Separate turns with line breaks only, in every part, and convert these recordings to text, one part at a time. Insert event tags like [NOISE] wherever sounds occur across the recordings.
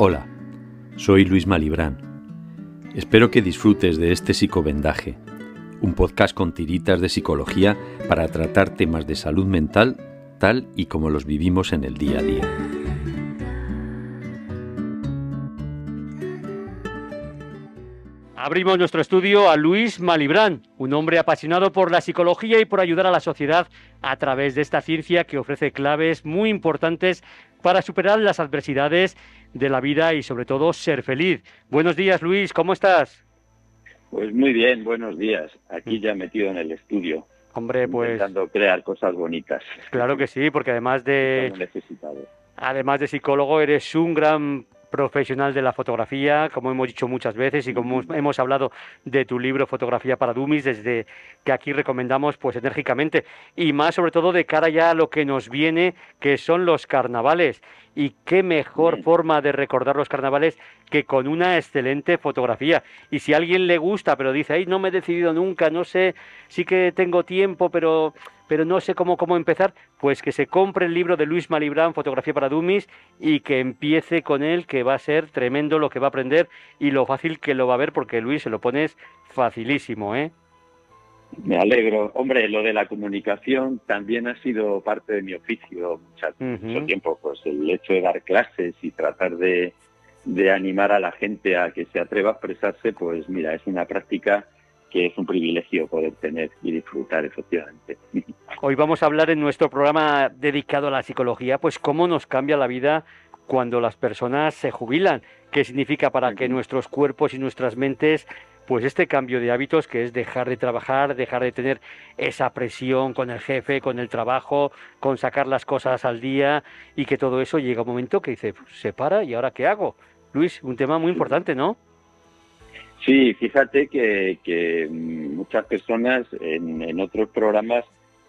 Hola, soy Luis Malibrán. Espero que disfrutes de este psicovendaje, un podcast con tiritas de psicología para tratar temas de salud mental tal y como los vivimos en el día a día.
Abrimos nuestro estudio a Luis Malibrán, un hombre apasionado por la psicología y por ayudar a la sociedad a través de esta ciencia que ofrece claves muy importantes para superar las adversidades de la vida y sobre todo ser feliz. Buenos días Luis, ¿cómo estás?
Pues muy bien, buenos días. Aquí ya metido en el estudio.
Hombre, pues
intentando crear cosas bonitas.
Claro que sí, porque además de
necesitado.
además de psicólogo eres un gran profesional de la fotografía, como hemos dicho muchas veces y como hemos hablado de tu libro Fotografía para Dummies, desde que aquí recomendamos pues enérgicamente y más sobre todo de cara ya a lo que nos viene, que son los carnavales. Y qué mejor forma de recordar los carnavales que con una excelente fotografía. Y si a alguien le gusta, pero dice, ay, no me he decidido nunca, no sé, sí que tengo tiempo, pero pero no sé cómo, cómo empezar, pues que se compre el libro de Luis Malibrán, Fotografía para Dummies, y que empiece con él, que va a ser tremendo lo que va a aprender y lo fácil que lo va a ver, porque Luis se lo pones facilísimo, ¿eh?
Me alegro. Hombre, lo de la comunicación también ha sido parte de mi oficio mucho, tiempo. Pues el hecho de dar clases y tratar de, de animar a la gente a que se atreva a expresarse, pues mira, es una práctica que es un privilegio poder tener y disfrutar efectivamente. [LAUGHS]
Hoy vamos a hablar en nuestro programa dedicado a la psicología, pues cómo nos cambia la vida cuando las personas se jubilan, qué significa para que nuestros cuerpos y nuestras mentes pues este cambio de hábitos que es dejar de trabajar, dejar de tener esa presión con el jefe, con el trabajo, con sacar las cosas al día y que todo eso llega un momento que dice, se para y ahora qué hago. Luis, un tema muy importante, ¿no?
Sí, fíjate que, muchas personas en, otros programas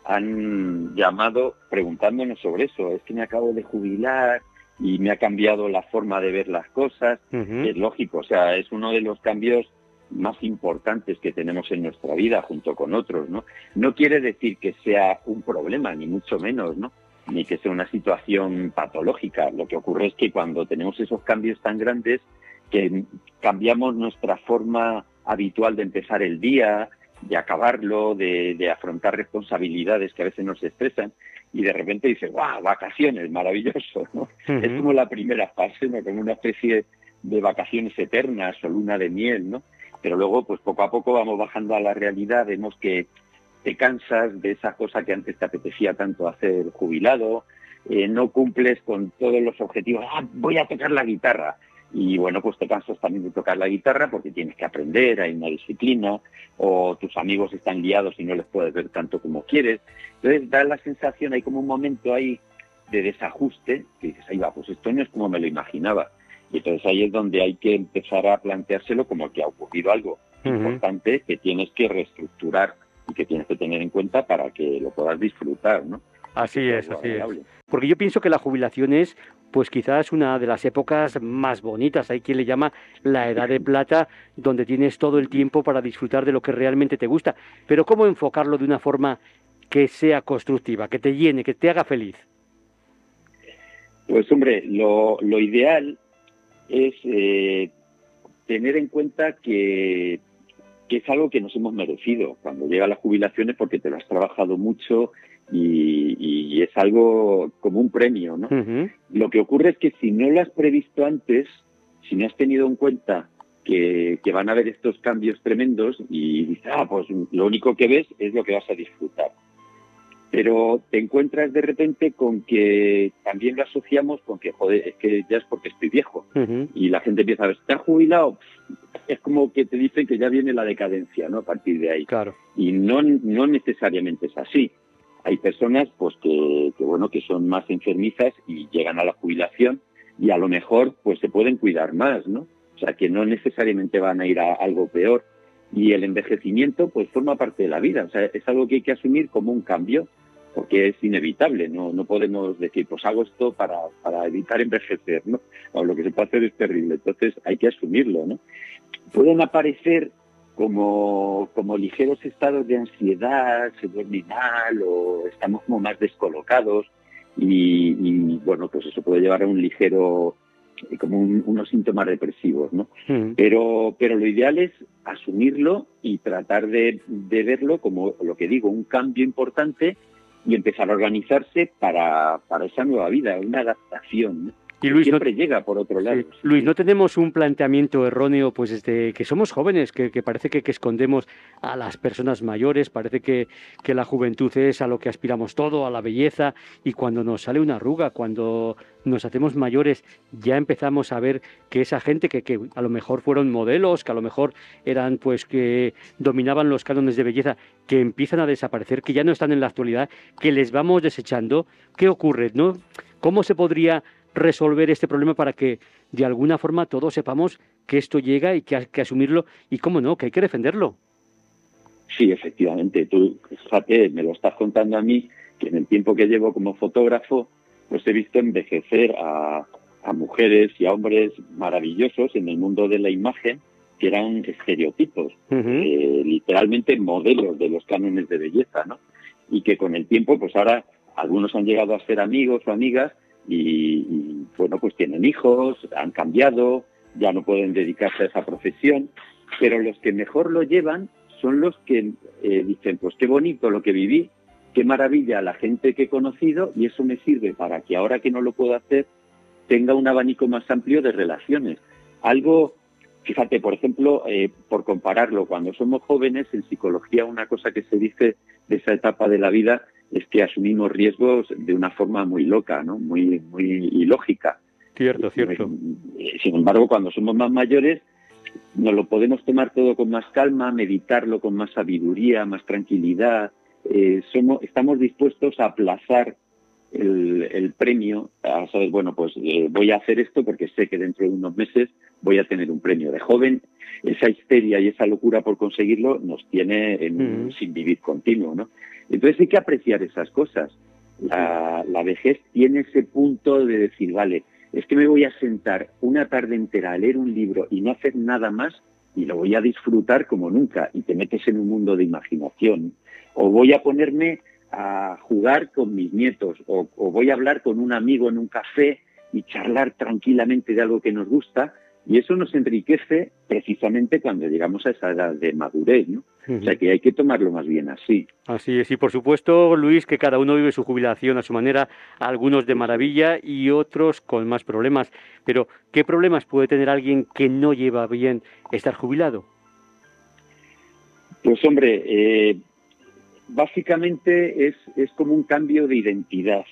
han llamado preguntándonos sobre eso. Es que me acabo de jubilar y me ha cambiado la forma de ver las cosas. Es lógico, o sea, es uno de los cambios más importantes que tenemos en nuestra vida junto con otros, ¿no? No quiere decir que sea un problema, ni mucho menos, ¿no? Ni que sea una situación patológica. Lo que ocurre es que cuando tenemos esos cambios tan grandes, que cambiamos nuestra forma habitual de empezar el día, de acabarlo, de, afrontar responsabilidades que a veces nos estresan y de repente dices, ¡guau! Vacaciones, maravilloso, ¿no? Es como la primera fase, ¿no? Como una especie de vacaciones eternas o luna de miel, ¿no? Pero luego, pues poco a poco vamos bajando a la realidad, vemos que te cansas de esa cosa que antes te apetecía tanto hacer jubilado, eh, no cumples con todos los objetivos, ah, voy a tocar la guitarra, y bueno, pues te cansas también de tocar la guitarra porque tienes que aprender, hay una disciplina, o tus amigos están liados y no les puedes ver tanto como quieres. Entonces da la sensación, hay como un momento ahí de desajuste, que dices, ahí va, pues esto no es como me lo imaginaba. Y entonces ahí es donde hay que empezar a planteárselo como que ha ocurrido algo importante que tienes que reestructurar y que tienes que tener en cuenta para que lo puedas disfrutar, ¿no?
Así es, así es. Porque yo pienso que la jubilación es pues quizás una de las épocas más bonitas. Hay quien le llama la edad de plata, [LAUGHS] donde tienes todo el tiempo para disfrutar de lo que realmente te gusta. Pero ¿cómo enfocarlo de una forma que sea constructiva, que te llene, que te haga feliz?
Pues hombre, lo, ideal es eh, tener en cuenta que, que es algo que nos hemos merecido. Cuando llega la jubilación es porque te lo has trabajado mucho y, es algo como un premio, ¿no? Lo que ocurre es que si no lo has previsto antes, si no has tenido en cuenta que, van a haber estos cambios tremendos y dices, ah, pues lo único que ves es lo que vas a disfrutar. Pero te encuentras de repente con que también lo asociamos con que, joder, es que ya es porque estoy viejo. Y la gente empieza a ver, ¿estás jubilado? Es como que te dicen que ya viene la decadencia, ¿no? A partir de ahí.
Claro.
Y no, no necesariamente es así. Hay personas pues que, bueno que son más enfermizas y llegan a la jubilación y a lo mejor pues se pueden cuidar más, ¿no? O sea que no necesariamente van a ir a algo peor y el envejecimiento pues forma parte de la vida, o sea es algo que hay que asumir como un cambio porque es inevitable, no, no podemos decir pues hago esto para, para evitar envejecer, ¿no? O lo que se puede hacer es terrible, entonces hay que asumirlo, ¿no? Pueden aparecer como, como ligeros estados de ansiedad mal o estamos como más descolocados y, bueno, pues eso puede llevar a un ligero como unos síntomas depresivos, ¿no? Pero, pero lo ideal es asumirlo y tratar de, de, verlo como lo que digo, un cambio importante y empezar a organizarse para, para esa nueva vida, una adaptación. ¿no? Y Luis, siempre llega por otro lado.
Luis, ¿no tenemos un planteamiento erróneo pues desde que somos jóvenes, que, parece que, escondemos a las personas mayores, parece que, que, la juventud es a lo que aspiramos todo, a la belleza, y cuando nos sale una arruga, cuando nos hacemos mayores, ya empezamos a ver que esa gente que, que a lo mejor fueron modelos, que a lo mejor eran pues que dominaban los cánones de belleza, que empiezan a desaparecer, que ya no están en la actualidad, que les vamos desechando, ¿qué ocurre? ¿No? ¿Cómo se podría resolver este problema para que de alguna forma todos sepamos que esto llega y que hay que asumirlo y cómo no, que hay que defenderlo.
Sí, efectivamente. Tú, fíjate, me lo estás contando a mí, que en el tiempo que llevo como fotógrafo, pues he visto envejecer a, mujeres y a hombres maravillosos en el mundo de la imagen que eran estereotipos, eh, literalmente modelos de los cánones de belleza, ¿no? Y que con el tiempo, pues ahora algunos han llegado a ser amigos o amigas y, bueno, pues tienen hijos, han cambiado, ya no pueden dedicarse a esa profesión, pero los que mejor lo llevan son los que eh, dicen, pues qué bonito lo que viví, qué maravilla la gente que he conocido y eso me sirve para que ahora que no lo puedo hacer tenga un abanico más amplio de relaciones. Algo, fíjate, por ejemplo, eh, por compararlo, cuando somos jóvenes en psicología una cosa que se dice de esa etapa de la vida es que asumimos riesgos de una forma muy loca, ¿no? Muy, muy ilógica.
Cierto, cierto.
Eh, sin embargo, cuando somos más mayores, nos lo podemos tomar todo con más calma, meditarlo con más sabiduría, más tranquilidad. Eh, somos, estamos dispuestos a aplazar el, premio, a saber, bueno, pues eh, voy a hacer esto porque sé que dentro de unos meses voy a tener un premio de joven. Esa histeria y esa locura por conseguirlo nos tiene en, sin vivir continuo, ¿no? Entonces hay que apreciar esas cosas. La, vejez tiene ese punto de decir, vale, es que me voy a sentar una tarde entera a leer un libro y no hacer nada más y lo voy a disfrutar como nunca y te metes en un mundo de imaginación. O voy a ponerme a jugar con mis nietos o, o voy a hablar con un amigo en un café y charlar tranquilamente de algo que nos gusta y eso nos enriquece precisamente cuando llegamos a esa edad de madurez, ¿no? O sea que hay que tomarlo más bien así.
Así es, y por supuesto, Luis, que cada uno vive su jubilación a su manera, algunos de maravilla y otros con más problemas. Pero, ¿qué problemas puede tener alguien que no lleva bien estar jubilado?
Pues hombre, eh, básicamente es, es como un cambio de identidad.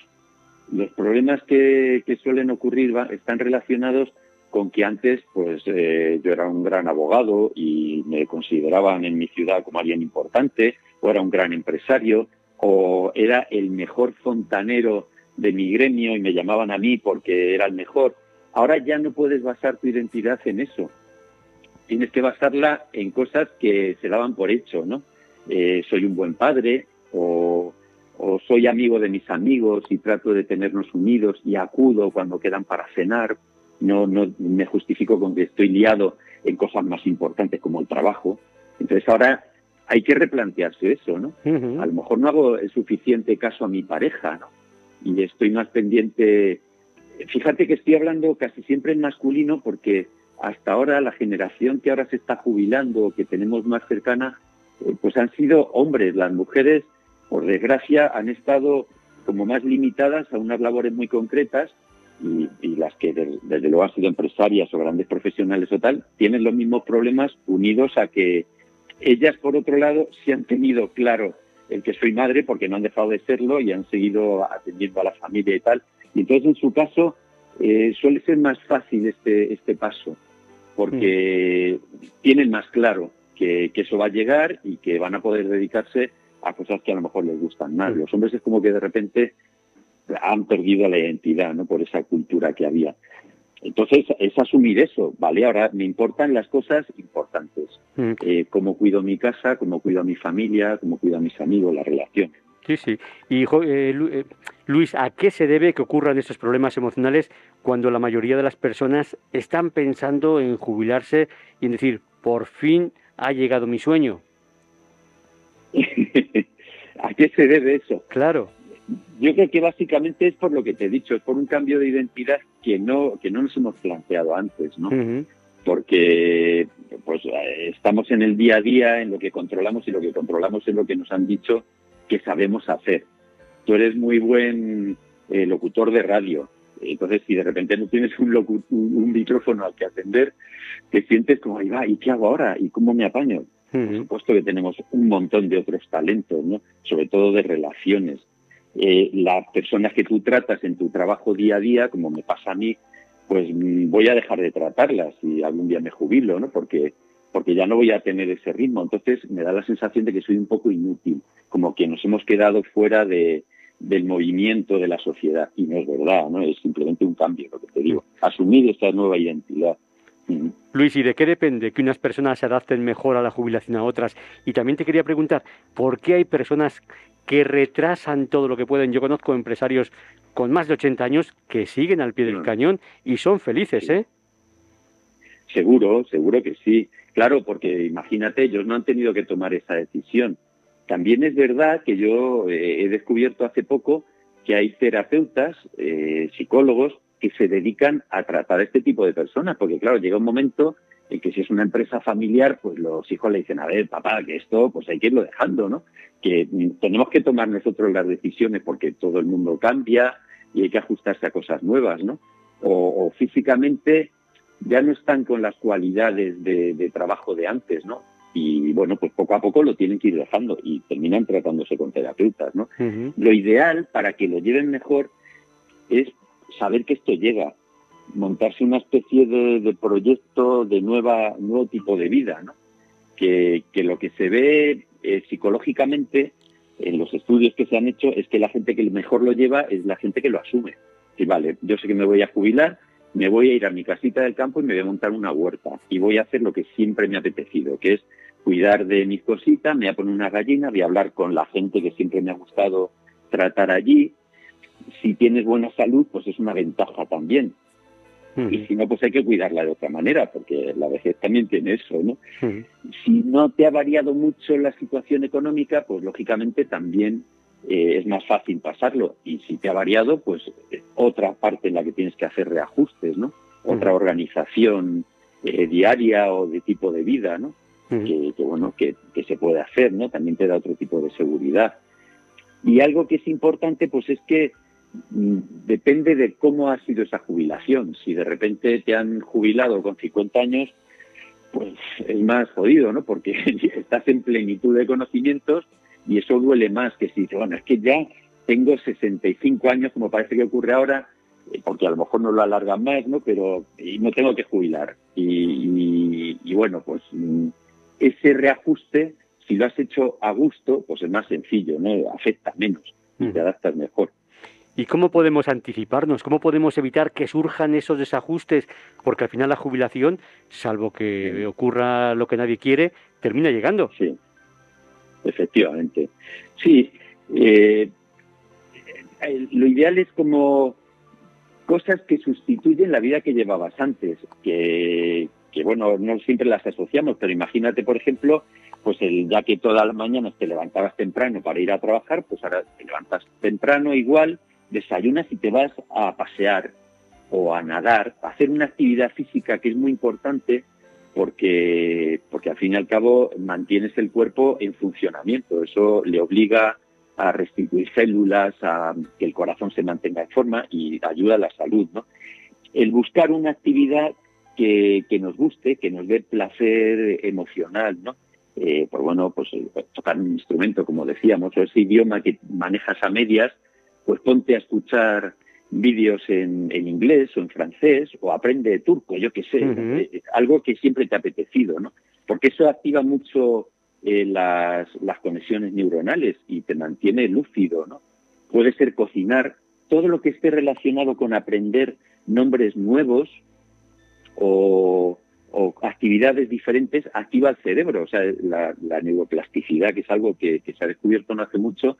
Los problemas que, que suelen ocurrir están relacionados con que antes pues eh, yo era un gran abogado y me consideraban en mi ciudad como alguien importante, o era un gran empresario, o era el mejor fontanero de mi gremio y me llamaban a mí porque era el mejor. Ahora ya no puedes basar tu identidad en eso. Tienes que basarla en cosas que se daban por hecho, ¿no? Eh, soy un buen padre o, o soy amigo de mis amigos y trato de tenernos unidos y acudo cuando quedan para cenar no, no me justifico con que estoy liado en cosas más importantes como el trabajo. Entonces ahora hay que replantearse eso, ¿no? A lo mejor no hago el suficiente caso a mi pareja, ¿no? Y estoy más pendiente. Fíjate que estoy hablando casi siempre en masculino porque hasta ahora la generación que ahora se está jubilando, que tenemos más cercana, pues han sido hombres. Las mujeres, por desgracia, han estado como más limitadas a unas labores muy concretas y, las que desde luego han sido empresarias o grandes profesionales o tal, tienen los mismos problemas unidos a que ellas, por otro lado, se han tenido claro el que soy madre porque no han dejado de serlo y han seguido atendiendo a la familia y tal. Y entonces, en su caso, eh, suele ser más fácil este, este paso porque tienen más claro que, que, eso va a llegar y que van a poder dedicarse a cosas que a lo mejor les gustan más. Los hombres es como que de repente han perdido la identidad, ¿no? Por esa cultura que había. Entonces, es asumir eso, ¿vale? Ahora me importan las cosas importantes. Mm. Eh, cómo cuido mi casa, cómo cuido a mi familia, cómo cuido a mis amigos, la relación.
Sí, sí. Y eh, eh, Luis, ¿a qué se debe que ocurran estos problemas emocionales cuando la mayoría de las personas están pensando en jubilarse y en decir, por fin ha llegado mi sueño? [LAUGHS]
¿A qué se debe eso?
Claro.
Yo creo que básicamente es por lo que te he dicho, es por un cambio de identidad que no, que no nos hemos planteado antes, ¿no? Porque pues estamos en el día a día, en lo que controlamos, y lo que controlamos es lo que nos han dicho que sabemos hacer. Tú eres muy buen eh, locutor de radio, entonces, si de repente no tienes un, un, micrófono al que atender, te sientes como, ahí va, ¿y qué hago ahora? ¿Y cómo me apaño? Por supuesto que tenemos un montón de otros talentos, ¿no? Sobre todo de relaciones. Eh, las personas que tú tratas en tu trabajo día a día, como me pasa a mí, pues mm, voy a dejar de tratarlas y algún día me jubilo, ¿no? Porque, porque ya no voy a tener ese ritmo. Entonces me da la sensación de que soy un poco inútil, como que nos hemos quedado fuera de, del movimiento de la sociedad. Y no es verdad, ¿no? Es simplemente un cambio, lo que te digo. Asumir esta nueva identidad.
Luis, ¿y de qué depende que unas personas se adapten mejor a la jubilación a otras? Y también te quería preguntar, ¿por qué hay personas que retrasan todo lo que pueden? Yo conozco empresarios con más de 80 años que siguen al pie del cañón y son felices, ¿eh?
Seguro, seguro que sí. Claro, porque imagínate, ellos no han tenido que tomar esa decisión. También es verdad que yo eh, he descubierto hace poco que hay terapeutas, eh, psicólogos, que se dedican a tratar a este tipo de personas, porque claro, llega un momento en que si es una empresa familiar, pues los hijos le dicen, a ver, papá, que esto pues hay que irlo dejando, ¿no? Que tenemos que tomar nosotros las decisiones porque todo el mundo cambia y hay que ajustarse a cosas nuevas, ¿no? O, físicamente ya no están con las cualidades de, trabajo de antes, ¿no? Y bueno, pues poco a poco lo tienen que ir dejando y terminan tratándose con terapeutas, ¿no? Lo ideal para que lo lleven mejor es saber que esto llega, montarse una especie de, proyecto de nueva, nuevo tipo de vida, ¿no? que, lo que se ve eh, psicológicamente en los estudios que se han hecho es que la gente que mejor lo lleva es la gente que lo asume. Y vale, yo sé que me voy a jubilar, me voy a ir a mi casita del campo y me voy a montar una huerta y voy a hacer lo que siempre me ha apetecido, que es cuidar de mis cositas, me voy a poner una gallina, voy a hablar con la gente que siempre me ha gustado tratar allí, si tienes buena salud, pues es una ventaja también. Y si no, pues hay que cuidarla de otra manera, porque la vejez también tiene eso, ¿no? Si no te ha variado mucho la situación económica, pues lógicamente también eh, es más fácil pasarlo. Y si te ha variado, pues otra parte en la que tienes que hacer reajustes, ¿no? Otra organización eh, diaria o de tipo de vida, ¿no? que, bueno, que, que se puede hacer, ¿no? También te da otro tipo de seguridad. Y algo que es importante, pues es que Mm, depende de cómo ha sido esa jubilación. Si de repente te han jubilado con 50 años, pues es más jodido, ¿no? Porque [LAUGHS] estás en plenitud de conocimientos y eso duele más que si, bueno, es que ya tengo 65 años, como parece que ocurre ahora, eh, porque a lo mejor no lo alargan más, ¿no? Pero y no tengo que jubilar. Y, y bueno, pues mm, ese reajuste, si lo has hecho a gusto, pues es más sencillo, ¿no? Afecta menos y te adaptas mejor.
¿Y cómo podemos anticiparnos? ¿Cómo podemos evitar que surjan esos desajustes? Porque al final la jubilación, salvo que ocurra lo que nadie quiere, termina llegando.
Sí, efectivamente. Sí, eh, lo ideal es como cosas que sustituyen la vida que llevabas antes, que, que bueno, no siempre las asociamos, pero imagínate, por ejemplo, pues el ya que todas las mañanas te levantabas temprano para ir a trabajar, pues ahora te levantas temprano igual, desayunas y te vas a pasear o a nadar, a hacer una actividad física que es muy importante porque, porque al fin y al cabo mantienes el cuerpo en funcionamiento. Eso le obliga a restituir células, a que el corazón se mantenga en forma y ayuda a la salud. ¿no? El buscar una actividad que, que nos guste, que nos dé placer emocional, ¿no? Eh, pues bueno, pues eh, tocar un instrumento, como decíamos, o ese idioma que manejas a medias, pues ponte a escuchar vídeos en, inglés o en francés o aprende turco, yo qué sé, eh, algo que siempre te ha apetecido, ¿no? Porque eso activa mucho eh, las, las conexiones neuronales y te mantiene lúcido, ¿no? Puede ser cocinar, todo lo que esté relacionado con aprender nombres nuevos o, actividades diferentes activa el cerebro, o sea, la, neuroplasticidad, que es algo que, que se ha descubierto no hace mucho,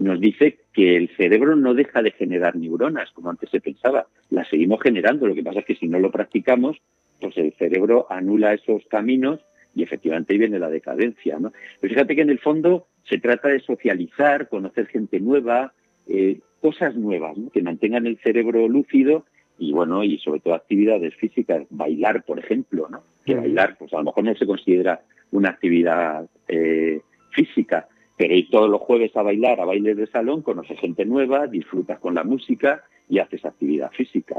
nos dice que el cerebro no deja de generar neuronas, como antes se pensaba, las seguimos generando, lo que pasa es que si no lo practicamos, pues el cerebro anula esos caminos y efectivamente ahí viene la decadencia. ¿no? Pero fíjate que en el fondo se trata de socializar, conocer gente nueva, eh, cosas nuevas, que mantengan el cerebro lúcido y bueno, y sobre todo actividades físicas, bailar, por ejemplo, ¿no? Que bailar, pues a lo mejor no se considera una actividad eh, física, pero ir todos los jueves a bailar, a bailes de salón, conoces gente nueva, disfrutas con la música y haces actividad física.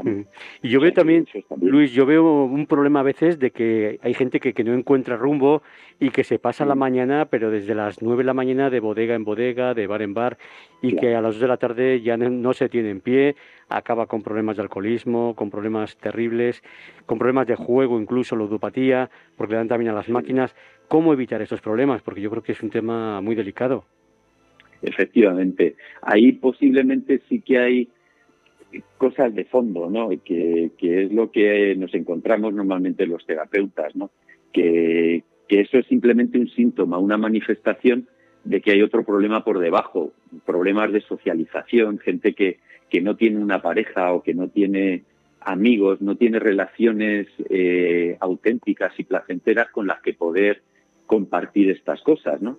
Y yo veo también, Luis, yo veo un problema a veces de que hay gente que, que no encuentra rumbo y que se pasa la mañana, pero desde las 9 de la mañana de bodega en bodega, de bar en bar, y que a las 2 de la tarde ya no, se tiene en pie, acaba con problemas de alcoholismo, con problemas terribles, con problemas de juego, incluso ludopatía, porque le dan también a las máquinas. ¿Cómo evitar estos problemas? Porque yo creo que es un tema muy delicado.
Efectivamente. Ahí posiblemente sí que hay cosas de fondo, ¿no? Que, que es lo que nos encontramos normalmente los terapeutas, ¿no? Que, que eso es simplemente un síntoma, una manifestación de que hay otro problema por debajo, problemas de socialización, gente que, que no tiene una pareja o que no tiene amigos, no tiene relaciones eh, auténticas y placenteras con las que poder compartir estas cosas, ¿no?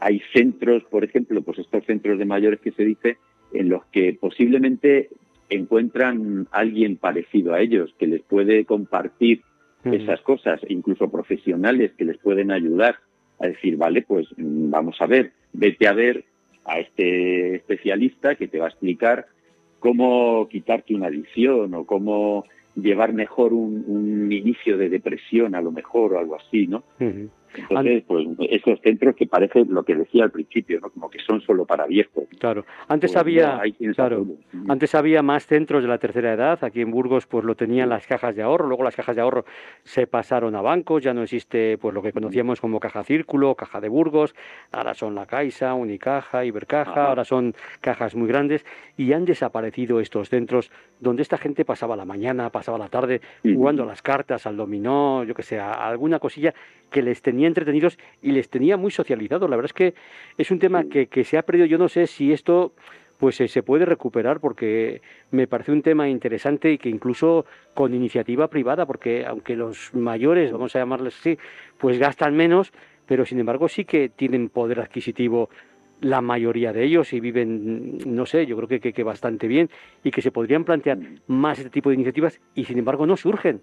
Hay centros, por ejemplo, pues estos centros de mayores que se dice, en los que posiblemente encuentran alguien parecido a ellos que les puede compartir esas cosas, incluso profesionales que les pueden ayudar a decir, vale, pues mm, vamos a ver, vete a ver a este especialista que te va a explicar cómo quitarte una adicción o cómo llevar mejor un, inicio de depresión a lo mejor o algo así, ¿no? Entonces, pues esos centros que parece lo que decía al principio, ¿no? Como que son solo para viejos.
Claro. Antes pues había, claro, antes había más centros de la tercera edad. Aquí en Burgos, pues lo tenían las cajas de ahorro. Luego las cajas de ahorro se pasaron a bancos. Ya no existe, pues lo que conocíamos como caja círculo, caja de Burgos. Ahora son la Caixa, Unicaja, Ibercaja. Ahora son cajas muy grandes y han desaparecido estos centros donde esta gente pasaba la mañana, pasaba la tarde jugando a las cartas, al dominó, yo que sé, alguna cosilla que les tenía entretenidos y les tenía muy socializados. La verdad es que es un tema que, que se ha perdido. Yo no sé si esto pues eh, se puede recuperar porque me parece un tema interesante y que incluso con iniciativa privada, porque aunque los mayores, vamos a llamarles así, pues gastan menos, pero sin embargo sí que tienen poder adquisitivo la mayoría de ellos y viven, no sé, yo creo que, que, bastante bien y que se podrían plantear más este tipo de iniciativas y sin embargo no surgen.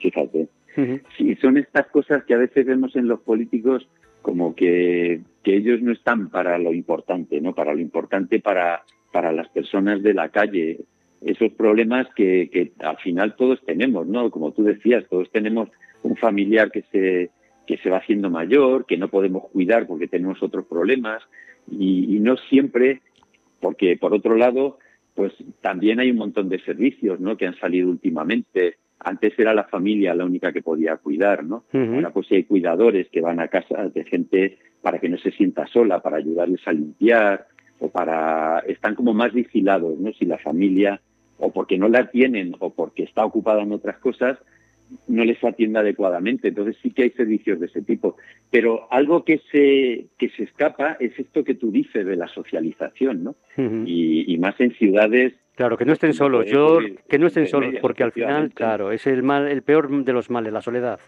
Fíjate, Sí, son estas cosas que a veces vemos en los políticos como que, que ellos no están para lo importante, ¿no? Para lo importante para, para las personas de la calle. Esos problemas que, al final todos tenemos, ¿no? Como tú decías, todos tenemos un familiar que se, que se va haciendo mayor, que no podemos cuidar porque tenemos otros problemas y, y no siempre, porque por otro lado, pues también hay un montón de servicios, ¿no? Que han salido últimamente antes era la familia la única que podía cuidar, ¿no? Ahora pues hay cuidadores que van a casa de gente para que no se sienta sola, para ayudarles a limpiar o para están como más vigilados, ¿no? Si la familia o porque no la tienen o porque está ocupada en otras cosas no les atiende adecuadamente. Entonces sí que hay servicios de ese tipo. Pero algo que se, que se escapa es esto que tú dices de la socialización, ¿no? y, y, más en ciudades
Claro, que no estén solos, yo que no estén solos, porque al final, claro, es el mal, el peor de los males, la soledad.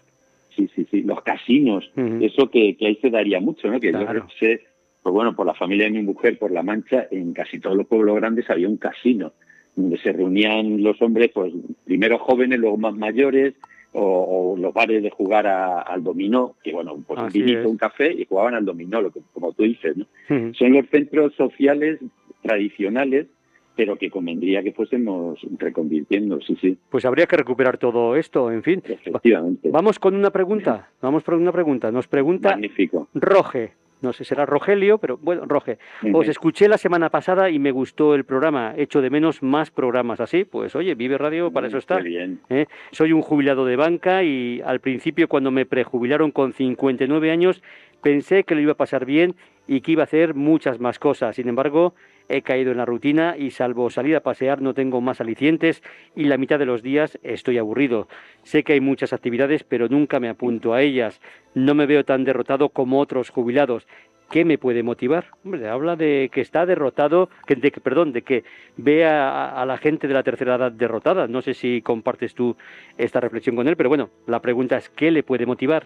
Sí, sí, sí, los casinos, eso que, ahí se daría mucho, ¿no? Que yo sé, pues bueno, por la familia de mi mujer, por La Mancha, en casi todos los pueblos grandes había un casino, donde se reunían los hombres, pues primero jóvenes, luego más mayores, o, los bares de jugar al dominó, que bueno, pues un vinito, un café y jugaban al dominó, lo que, como tú dices, ¿no? Son los centros sociales tradicionales pero que convendría que fuésemos reconvirtiendo, sí, sí.
Pues habría que recuperar todo esto, en fin.
Efectivamente.
Vamos con una pregunta, vamos por una pregunta. Nos pregunta
Magnífico.
Roge, no sé, será Rogelio, pero bueno, Roge. Os escuché la semana pasada y me gustó el programa. Echo de menos más programas así. Pues oye, Vive Radio, para eso está.
Bien.
¿eh? Soy un jubilado de banca y al principio, cuando me prejubilaron con 59 años, pensé que lo iba a pasar bien y que iba a hacer muchas más cosas. Sin embargo, he caído en la rutina y salvo salir a pasear no tengo más alicientes y la mitad de los días estoy aburrido. Sé que hay muchas actividades, pero nunca me apunto a ellas. No me veo tan derrotado como otros jubilados. ¿Qué me puede motivar? Hombre, habla de que está derrotado, que, de perdón, de que ve a, a, la gente de la tercera edad derrotada. No sé si compartes tú esta reflexión con él, pero bueno, la pregunta es ¿qué le puede motivar?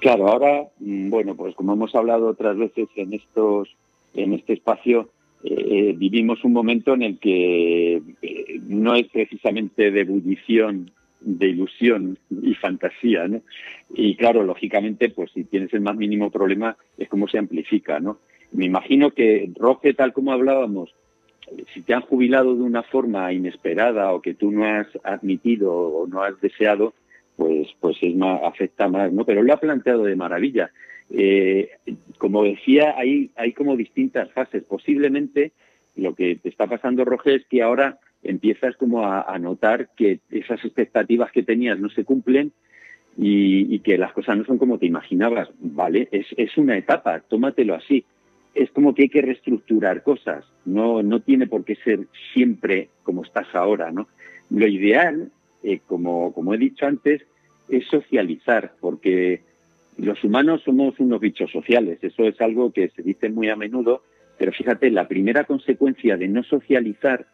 Claro, ahora, mm, bueno, pues como hemos hablado otras veces en estos en este espacio, eh, vivimos un momento en el que eh, no es precisamente de ebullición, de ilusión y fantasía, ¿no? Y claro, lógicamente, pues si tienes el más mínimo problema, es como se amplifica, ¿no? Me imagino que Roge, tal como hablábamos, si te han jubilado de una forma inesperada o que tú no has admitido o no has deseado, pues, pues es más, afecta más, ¿no? Pero lo ha planteado de maravilla. Eh, como decía, hay, como distintas fases. Posiblemente lo que te está pasando, Roger, es que ahora empiezas como a, notar que esas expectativas que tenías no se cumplen y, que las cosas no son como te imaginabas. Vale, es, es una etapa, tómatelo así. Es como que hay que reestructurar cosas. No, no tiene por qué ser siempre como estás ahora, ¿no? Lo ideal, eh, como, como he dicho antes, es socializar, porque los humanos somos unos bichos sociales, eso es algo que se dice muy a menudo, pero fíjate, la primera consecuencia de no socializar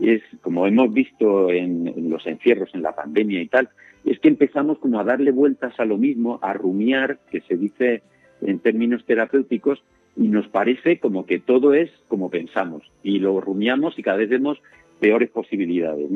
es, como hemos visto en, los encierros, en la pandemia y tal, es que empezamos como a darle vueltas a lo mismo, a rumiar, que se dice en términos terapéuticos, y nos parece como que todo es como pensamos, y lo rumiamos y cada vez vemos peores posibilidades.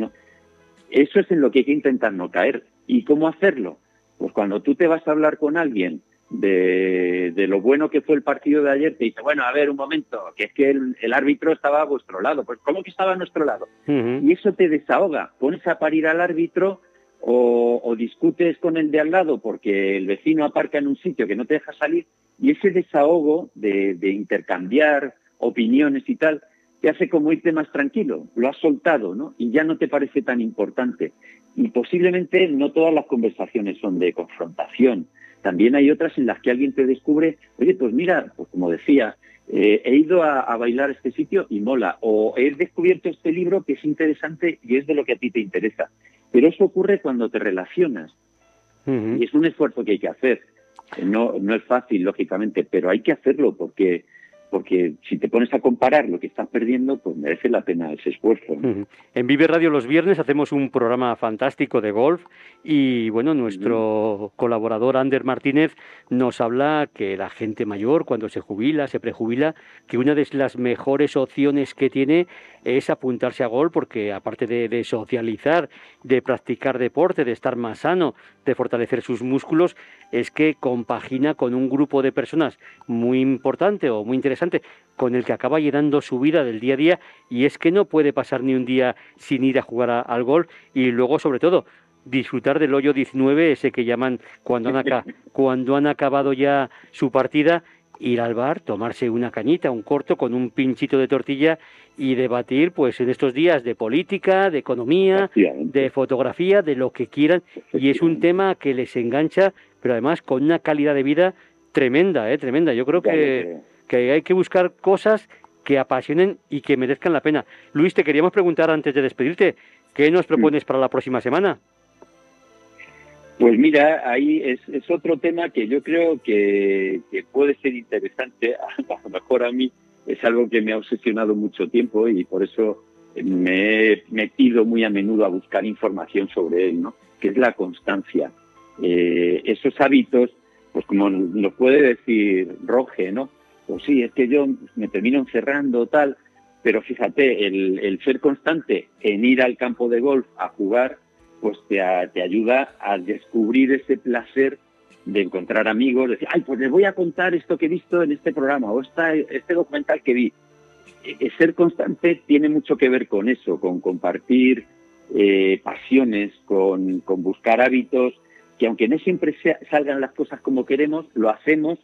Eso es en lo que hay que intentar no caer. ¿Y cómo hacerlo? Pues cuando tú te vas a hablar con alguien de, lo bueno que fue el partido de ayer, te dice, bueno, a ver, un momento, que es que el, árbitro estaba a vuestro lado. Pues, ¿cómo que estaba a nuestro lado? Y eso te desahoga. Pones a parir al árbitro o, discutes con el de al lado porque el vecino aparca en un sitio que no te deja salir y ese desahogo de, de intercambiar opiniones y tal, te hace como irte más tranquilo, lo has soltado, ¿no? Y ya no te parece tan importante. Y posiblemente no todas las conversaciones son de confrontación. También hay otras en las que alguien te descubre, oye, pues mira, pues como decía, eh, he ido a, bailar a este sitio y mola, o he descubierto este libro que es interesante y es de lo que a ti te interesa. Pero eso ocurre cuando te relacionas. Y es un esfuerzo que hay que hacer. No, no es fácil, lógicamente, pero hay que hacerlo porque porque si te pones a comparar lo que estás perdiendo, pues merece la pena ese esfuerzo.
En Vive Radio los viernes hacemos un programa fantástico de golf y bueno, nuestro colaborador Ander Martínez nos habla que la gente mayor cuando se jubila, se prejubila, que una de las mejores opciones que tiene es apuntarse a golf porque aparte de, de socializar, de practicar deporte, de estar más sano, de fortalecer sus músculos, es que compagina con un grupo de personas muy importante o muy interesante con el que acaba llenando su vida del día a día y es que no puede pasar ni un día sin ir a jugar al golf y luego sobre todo disfrutar del hoyo 19, ese que llaman cuando han, [LAUGHS] cuando han acabado ya su partida, ir al bar, tomarse una cañita, un corto con un pinchito de tortilla y debatir pues en estos días de política, de economía, de fotografía, de lo que quieran y es un tema que les engancha pero además con una calidad de vida tremenda, ¿eh? tremenda. Yo creo que, que hay que buscar cosas que apasionen y que merezcan la pena. Luis, te queríamos preguntar antes de despedirte, ¿qué nos propones para la próxima semana?
Pues mira, ahí es, otro tema que yo creo que, puede ser interesante, [LAUGHS] a lo mejor a mí es algo que me ha obsesionado mucho tiempo y por eso me he metido muy a menudo a buscar información sobre él, ¿no? que es la constancia. Eh, esos hábitos, pues como lo puede decir Roge, ¿no? Pues sí, es que yo me termino encerrando, tal, pero fíjate, el, ser constante en ir al campo de golf a jugar, pues te, ayuda a descubrir ese placer de encontrar amigos, decir, ay, pues les voy a contar esto que he visto en este programa o esta, este documental que vi. E, e, ser constante tiene mucho que ver con eso, con compartir eh, pasiones, con, con buscar hábitos que aunque no siempre salgan las cosas como queremos, lo hacemos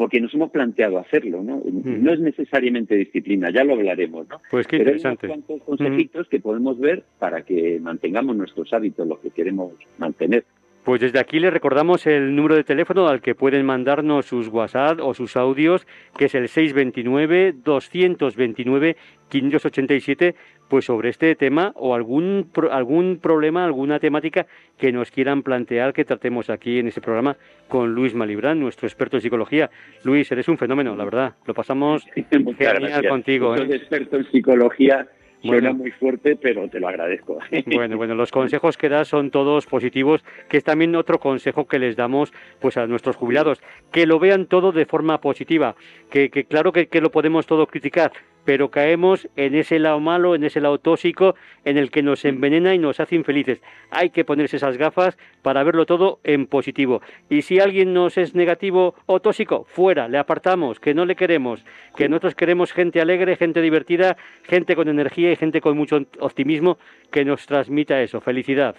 porque nos hemos planteado hacerlo, ¿no? No es necesariamente disciplina, ya lo hablaremos, ¿no?
Pues qué interesante.
Hay unos cuantos consejitos que podemos ver para que mantengamos nuestros hábitos, los que queremos mantener.
Pues desde aquí les recordamos el número de teléfono al que pueden mandarnos sus WhatsApp o sus audios, que es el 629-229-587, pues sobre este tema o algún, algún problema, alguna temática que nos quieran plantear que tratemos aquí en este programa con Luis Malibrán, nuestro experto en psicología. Luis, eres un fenómeno, la verdad. Lo pasamos [LAUGHS] genial contigo.
Soy ¿eh? experto en psicología Suena muy fuerte, pero te lo agradezco. [LAUGHS]
Bueno, bueno, los consejos que das son todos positivos, que es también otro consejo que les damos pues a nuestros jubilados, que lo vean todo de forma positiva, que, claro que, que lo podemos todo criticar, pero caemos en ese lado malo, en ese lado tóxico, en el que nos envenena y nos hace infelices. Hay que ponerse esas gafas para verlo todo en positivo. Y si alguien nos es negativo o tóxico, fuera, le apartamos, que no le queremos, que nosotros queremos gente alegre, gente divertida, gente con energía y gente con mucho optimismo que nos transmita eso, felicidad.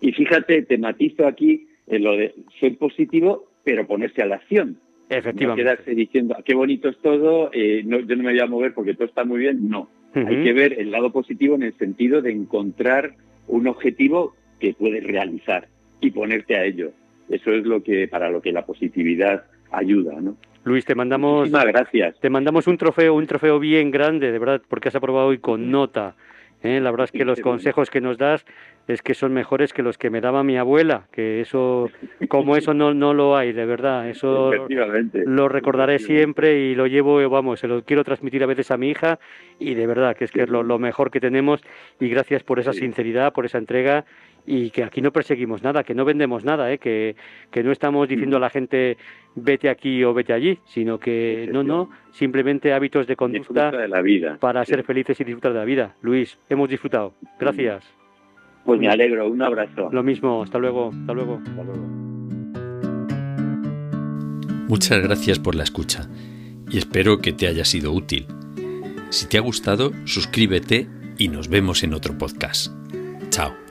Y fíjate, te matizo aquí en lo de ser positivo, pero ponerse a la acción.
Efectivamente.
No quedarse diciendo, qué bonito es todo, eh, no, yo no me voy a mover porque todo está muy bien. No. Hay que ver el lado positivo en el sentido de encontrar un objetivo que puedes realizar y ponerte a ello. Eso es lo que para lo que la positividad ayuda, ¿no?
Luis, te mandamos
Muchísimas gracias.
Te mandamos un trofeo, un trofeo bien grande, de verdad, porque has aprobado hoy con nota. ¿Eh? La verdad es que los consejos que nos das es que son mejores que los que me daba mi abuela, que eso, como eso no, no lo hay, de verdad, eso lo recordaré siempre y lo llevo, vamos, se lo quiero transmitir a veces a mi hija y de verdad que es que es lo, mejor que tenemos y gracias por esa sinceridad, por esa entrega y que aquí no perseguimos nada, que no vendemos nada, ¿eh? que, que no estamos diciendo a la gente vete aquí o vete allí, sino que no, no, simplemente hábitos de conducta
de la vida.
para ser felices y disfrutar de la vida. Luis, hemos disfrutado. Gracias.
Pues me alegro, un abrazo.
Lo mismo, hasta luego, hasta luego. Hasta luego.
Muchas gracias por la escucha y espero que te haya sido útil. Si te ha gustado, suscríbete y nos vemos en otro podcast. Chao.